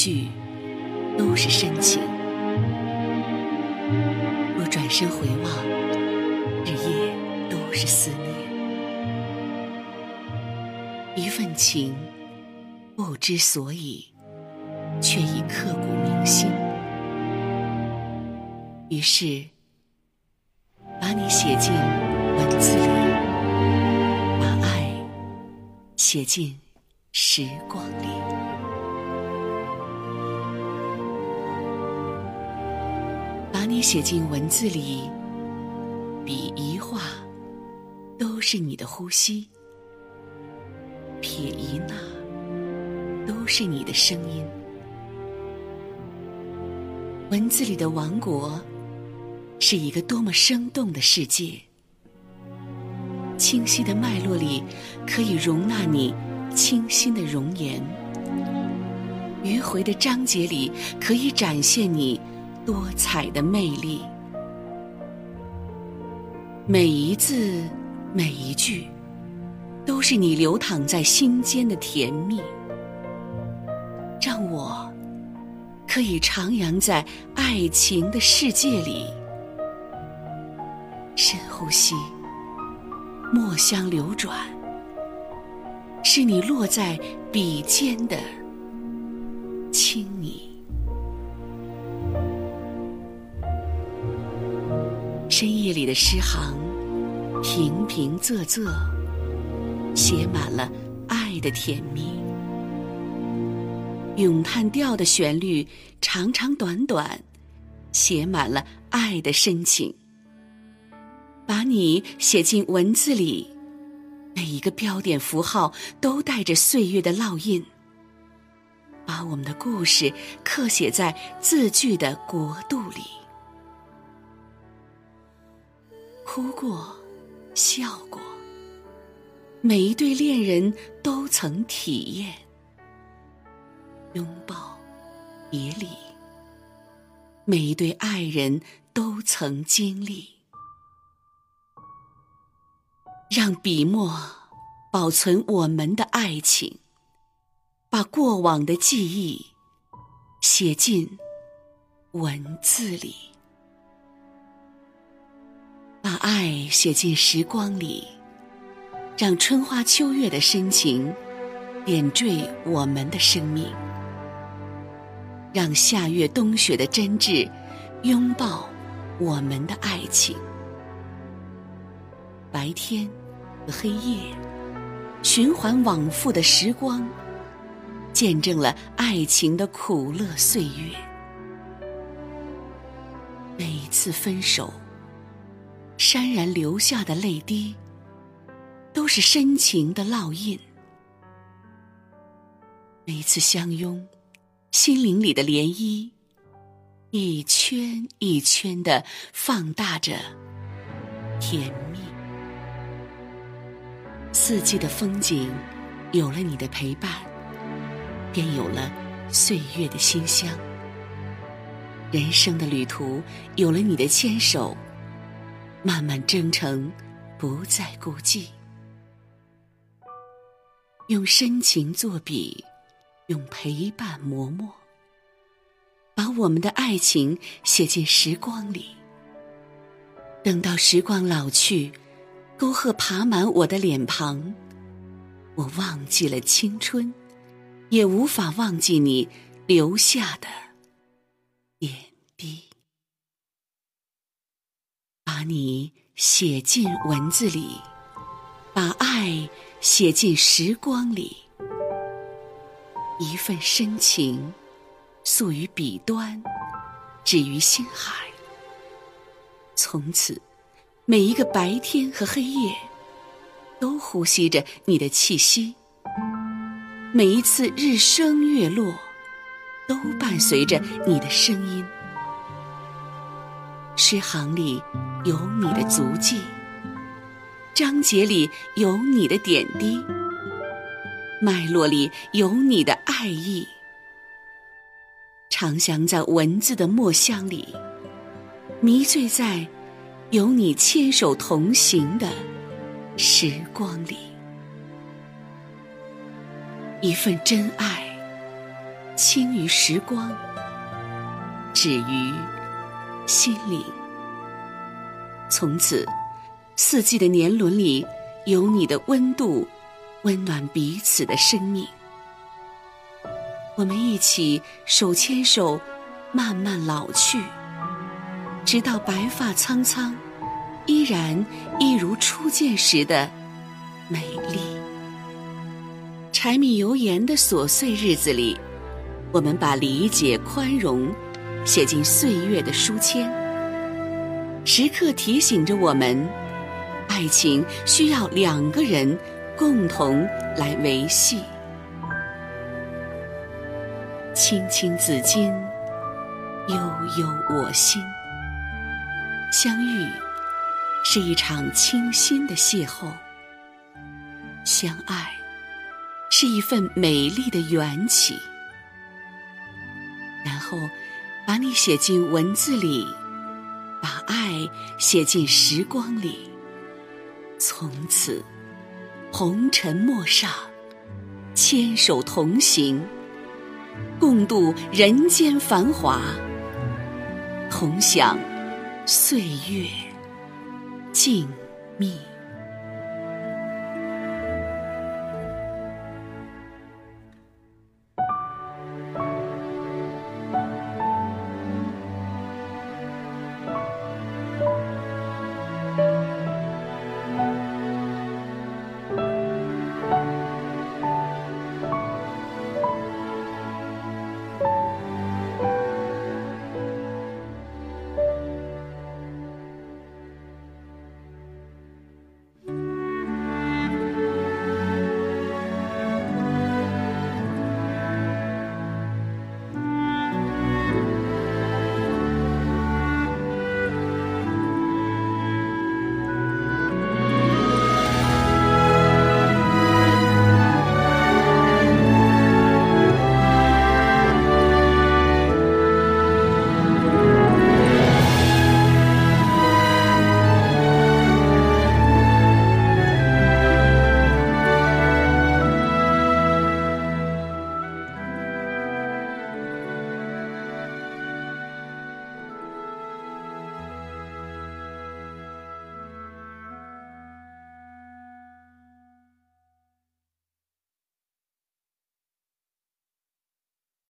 句都是深情。若转身回望，日夜都是思念。一份情，不知所以，却已刻骨铭心。于是，把你写进文字里，把爱写进时光里。写进文字里，笔一画，都是你的呼吸；撇一捺，都是你的声音。文字里的王国。是一个多么生动的世界！清晰的脉络里，可以容纳你清新的容颜；迂回的章节里，可以展现你多彩的魅力。每一字，每一句，都是你流淌在心间的甜蜜，让我可以徜徉在爱情的世界里。深呼吸，墨香流转，是你落在笔尖的这里的诗行，平平仄仄，写满了爱的甜蜜。咏叹调的旋律，长长短短，写满了爱的深情。把你写进文字里，每一个标点符号都带着岁月的烙印。把我们的故事刻写在字句的国度里，哭过，笑过，每一对恋人都曾体验拥抱、别离，每一对爱人都曾经历。让笔墨保存我们的爱情，把过往的记忆写进文字里，把爱写进时光里，让春花秋月的深情点缀我们的生命，让夏月冬雪的真挚拥抱我们的爱情。白天和黑夜，循环往复的时光，见证了爱情的苦乐岁月。每一次分手，潸然流下的泪滴，都是深情的烙印。每一次相拥，心灵里的涟漪，一圈一圈的放大着甜蜜。四季的风景，有了你的陪伴，便有了岁月的馨香；人生的旅途，有了你的牵手，漫漫征程，不再孤寂。用深情作笔，用陪伴磨墨，把我们的爱情写进时光里。等到时光老去。沟壑爬满我的脸庞，我忘记了青春，也无法忘记你留下的点滴。把你写进文字里，把爱写进时光里，一份深情诉于笔端，止于心海。从此。每一个白天和黑夜，都呼吸着你的气息；每一次日升月落，都伴随着你的声音。诗行里有你的足迹，章节里有你的点滴，脉络里有你的爱意，长香在文字的墨香里，迷醉在。有你牵手同行的时光里，一份真爱轻于时光，止于心灵。从此，四季的年轮里有你的温度，温暖彼此的生命。我们一起手牵手，慢慢老去，直到白发苍苍，依然一如初见时的美丽。柴米油盐的琐碎日子里，我们把理解、宽容写进岁月的书签。时刻提醒着我们，爱情需要两个人共同来维系。青青子衿，悠悠我心。相遇是一场清新的邂逅，相爱是一份美丽的缘起。然后，把你写进文字里。把爱写进时光里，从此红尘陌上，牵手同行，共度人间繁华，同享岁月静谧。